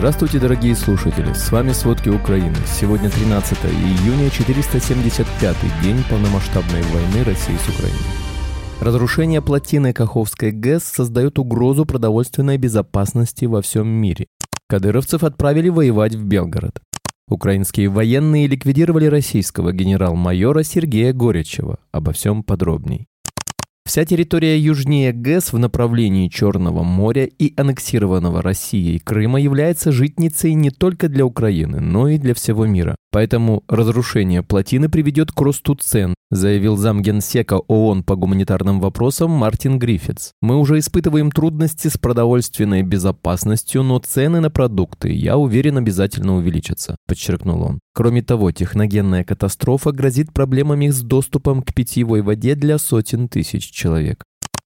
Здравствуйте, дорогие слушатели! С вами «Сводки Украины». Сегодня 13 июня, 475-й день полномасштабной войны России с Украиной. Разрушение плотины Каховской ГЭС создает угрозу продовольственной безопасности во всем мире. Кадыровцев отправили воевать в Белгород. Украинские военные ликвидировали российского генерал-майора Сергея Горячева. Обо всем подробней. Вся территория южнее ГЭС в направлении Черного моря и аннексированного Россией Крыма является житницей не только для Украины, но и для всего мира. Поэтому разрушение плотины приведет к росту цен, заявил замгенсека ООН по гуманитарным вопросам Мартин Гриффитс. Мы уже испытываем трудности с продовольственной безопасностью, но цены на продукты, я уверен, обязательно увеличатся, подчеркнул он. Кроме того, техногенная катастрофа грозит проблемами с доступом к питьевой воде для сотен тысяч человек.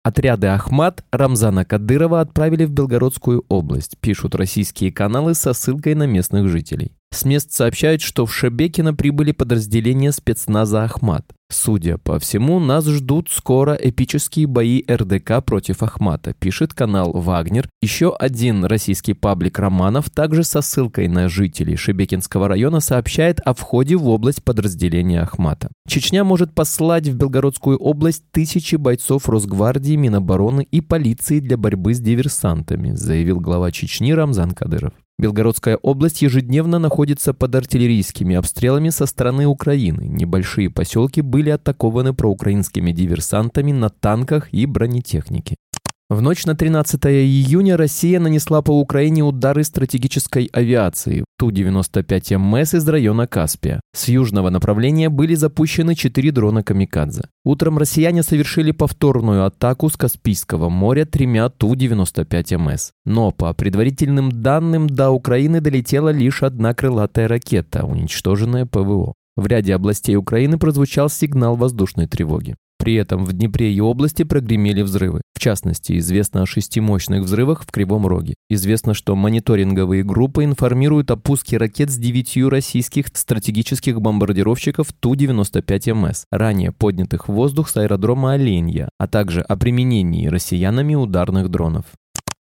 Отряды «Ахмат» Рамзана Кадырова отправили в Белгородскую область, пишут российские каналы со ссылкой на местных жителей. С мест сообщают, что в Шебекино прибыли подразделения спецназа «Ахмат». Судя по всему, нас ждут скоро эпические бои РДК против Ахмата, пишет канал «Вагнер». Еще один российский паблик Романов, также со ссылкой на жителей Шебекинского района, сообщает о входе в область подразделения Ахмата. Чечня может послать в Белгородскую область тысячи бойцов Росгвардии, Минобороны и полиции для борьбы с диверсантами, заявил глава Чечни Рамзан Кадыров. Белгородская область ежедневно находится под артиллерийскими обстрелами со стороны Украины. Небольшие поселки были атакованы проукраинскими диверсантами на танках и бронетехнике. В ночь на 13 июня Россия нанесла по Украине удары стратегической авиации Ту-95МС из района Каспия. С южного направления были запущены четыре дрона «Камикадзе». Утром россияне совершили повторную атаку с Каспийского моря тремя Ту-95МС. Но по предварительным данным до Украины долетела лишь одна крылатая ракета, уничтоженная ПВО. В ряде областей Украины прозвучал сигнал воздушной тревоги. При этом в Днепре и области прогремели взрывы. Частности, известно о шести мощных взрывах в Кривом Роге. Известно, что мониторинговые группы информируют о пуске ракет с девятью российских стратегических бомбардировщиков Ту-95МС, ранее поднятых в воздух с аэродрома Оленья, а также о применении россиянами ударных дронов.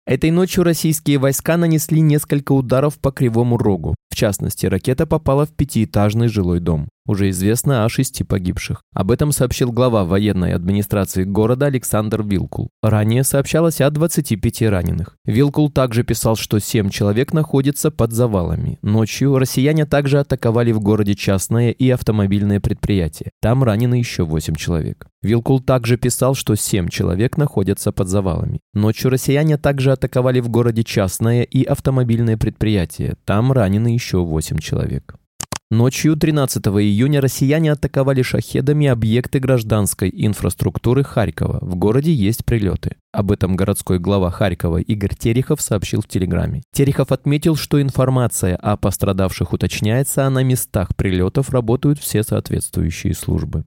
Этой ночью российские войска нанесли несколько ударов по Кривому Рогу. Частности, ракета попала в пятиэтажный жилой дом. Уже известно о шести погибших. Об этом сообщил глава военной администрации города Александр Вилкул. Ранее сообщалось о 25 раненых. Вилкул также писал, что 7 человек находятся под завалами. Ночью россияне также атаковали в городе частное и автомобильное предприятие. Там ранены еще 8 человек. Вилкул также писал, что 7 человек находятся под завалами. Ночью россияне также атаковали в городе частное и автомобильное предприятие. Там ранены еще 8 человек. Ночью 13 июня россияне атаковали шахедами объекты гражданской инфраструктуры Харькова. В городе есть прилеты. Об этом городской глава Харькова Игорь Терехов сообщил в Телеграме. Терехов отметил, что информация о пострадавших уточняется, а на местах прилетов работают все соответствующие службы.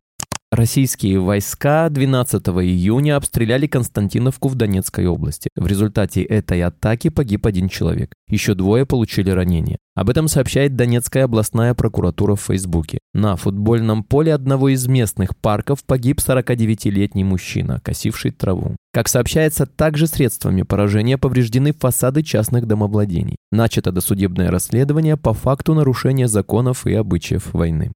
Российские войска 12 июня обстреляли Константиновку в Донецкой области. В результате этой атаки погиб один человек. Еще двое получили ранения. Об этом сообщает Донецкая областная прокуратура в Фейсбуке. На футбольном поле одного из местных парков погиб 49-летний мужчина, косивший траву. Как сообщается, также средствами поражения повреждены фасады частных домовладений. Начато досудебное расследование по факту нарушения законов и обычаев войны.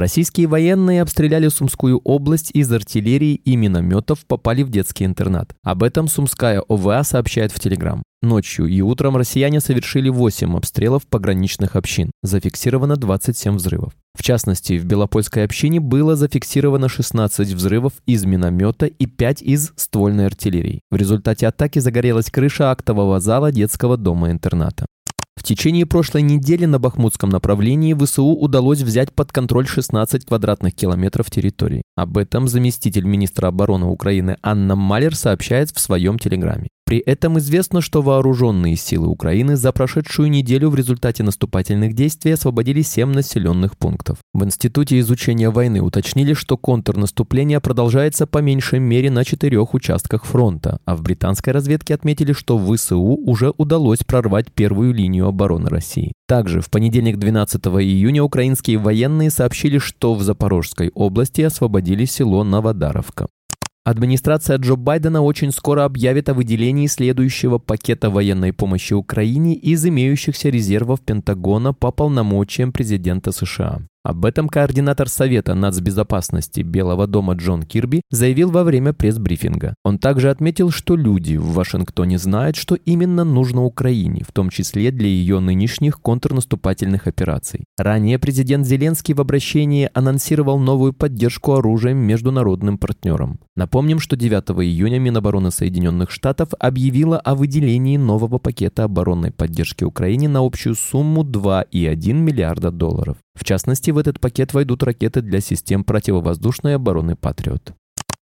Российские военные обстреляли Сумскую область из артиллерии и минометов попали в детский интернат. Об этом Сумская ОВА сообщает в Телеграм. Ночью и утром россияне совершили 8 обстрелов пограничных общин. Зафиксировано 27 взрывов. В частности, в Белопольской общине было зафиксировано 16 взрывов из миномета и 5 из ствольной артиллерии. В результате атаки загорелась крыша актового зала детского дома-интерната. В течение прошлой недели на Бахмутском направлении ВСУ удалось взять под контроль 16 квадратных километров территории. Об этом заместитель министра обороны Украины Анна Малер сообщает в своем телеграме. При этом известно, что вооруженные силы Украины за прошедшую неделю в результате наступательных действий освободили 7 населенных пунктов. В Институте изучения войны уточнили, что контрнаступление продолжается по меньшей мере на четырех участках фронта, а в британской разведке отметили, что ВСУ уже удалось прорвать первую линию обороны России. Также в понедельник 12 июня украинские военные сообщили, что в Запорожской области освободили село Новодаровка. Администрация Джо Байдена очень скоро объявит о выделении следующего пакета военной помощи Украине из имеющихся резервов Пентагона по полномочиям президента США. Об этом координатор Совета нацбезопасности Белого дома Джон Кирби заявил во время пресс-брифинга. Он также отметил, что люди в Вашингтоне знают, что именно нужно Украине, в том числе для ее нынешних контрнаступательных операций. Ранее президент Зеленский в обращении анонсировал новую поддержку оружием международным партнерам. Напомним, что 9 июня Минобороны Соединенных Штатов объявила о выделении нового пакета оборонной поддержки Украине на общую сумму 2,1 миллиарда долларов. В частности, в этот пакет войдут ракеты для систем противовоздушной обороны «Патриот».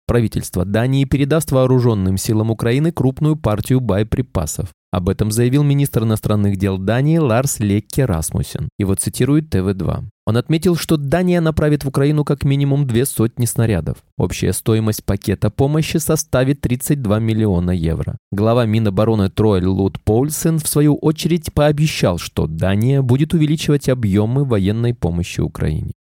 Правительство Дании передаст вооруженным силам Украины крупную партию боеприпасов. Об этом заявил министр иностранных дел Дании Ларс Лекке Расмусен. Его цитирует ТВ-2. Он отметил, что Дания направит в Украину как минимум две сотни снарядов. Общая стоимость пакета помощи составит 32 миллиона евро. Глава Минобороны Трой Лут Поульсен в свою очередь пообещал, что Дания будет увеличивать объемы военной помощи Украине.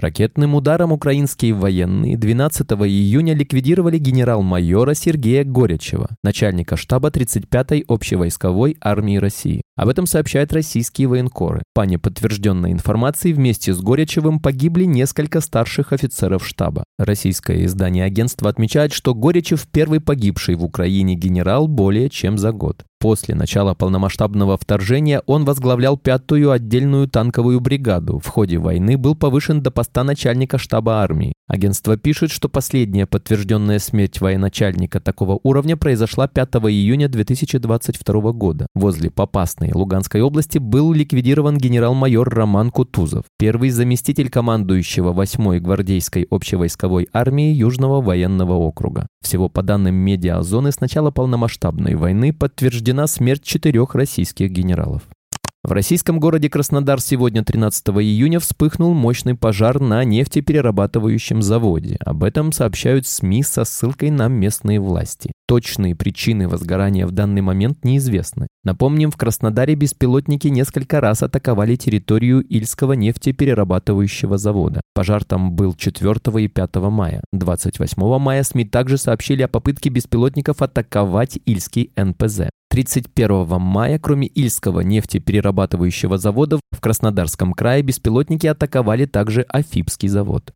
Ракетным ударом украинские военные 12 июня ликвидировали генерал-майора Сергея Горячева, начальника штаба 35-й общевойсковой армии России. Об этом сообщают российские военкоры. По неподтвержденной информации, вместе с Горячевым погибли несколько старших офицеров штаба. Российское издание агентства отмечает, что Горячев первый погибший в Украине генерал более чем за год. После начала полномасштабного вторжения он возглавлял пятую отдельную танковую бригаду. В ходе войны был повышен до поста начальника штаба армии. Агентство пишет, что последняя подтвержденная смерть военачальника такого уровня произошла 5 июня 2022 года. Возле Попасной Луганской области был ликвидирован генерал-майор Роман Кутузов, первый заместитель командующего 8-й гвардейской общевойсковой армии Южного военного округа. Всего по данным медиазоны с начала полномасштабной войны подтверждена смерть четырех российских генералов. В российском городе Краснодар сегодня 13 июня вспыхнул мощный пожар на нефтеперерабатывающем заводе. Об этом сообщают СМИ со ссылкой на местные власти. Точные причины возгорания в данный момент неизвестны. Напомним, в Краснодаре беспилотники несколько раз атаковали территорию Ильского нефтеперерабатывающего завода. Пожар там был 4 и 5 мая. 28 мая СМИ также сообщили о попытке беспилотников атаковать Ильский НПЗ. 31 мая, кроме Ильского нефтеперерабатывающего завода, в Краснодарском крае беспилотники атаковали также Афипский завод.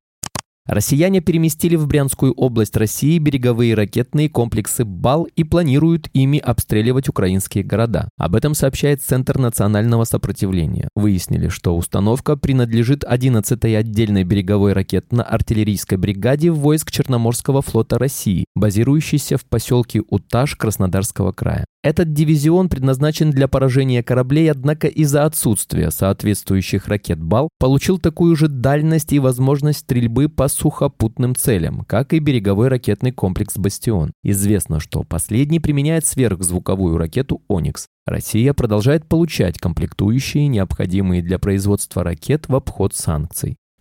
Россияне переместили в Брянскую область России береговые ракетные комплексы «Бал» и планируют ими обстреливать украинские города. Об этом сообщает Центр национального сопротивления. Выяснили, что установка принадлежит 11-й отдельной береговой ракетно-артиллерийской бригаде войск Черноморского флота России, базирующейся в поселке Уташ Краснодарского края. Этот дивизион предназначен для поражения кораблей, однако из-за отсутствия соответствующих ракет «Бал» получил такую же дальность и возможность стрельбы по сухопутным целям, как и береговой ракетный комплекс «Бастион». Известно, что последний применяет сверхзвуковую ракету «Оникс». Россия продолжает получать комплектующие, необходимые для производства ракет в обход санкций.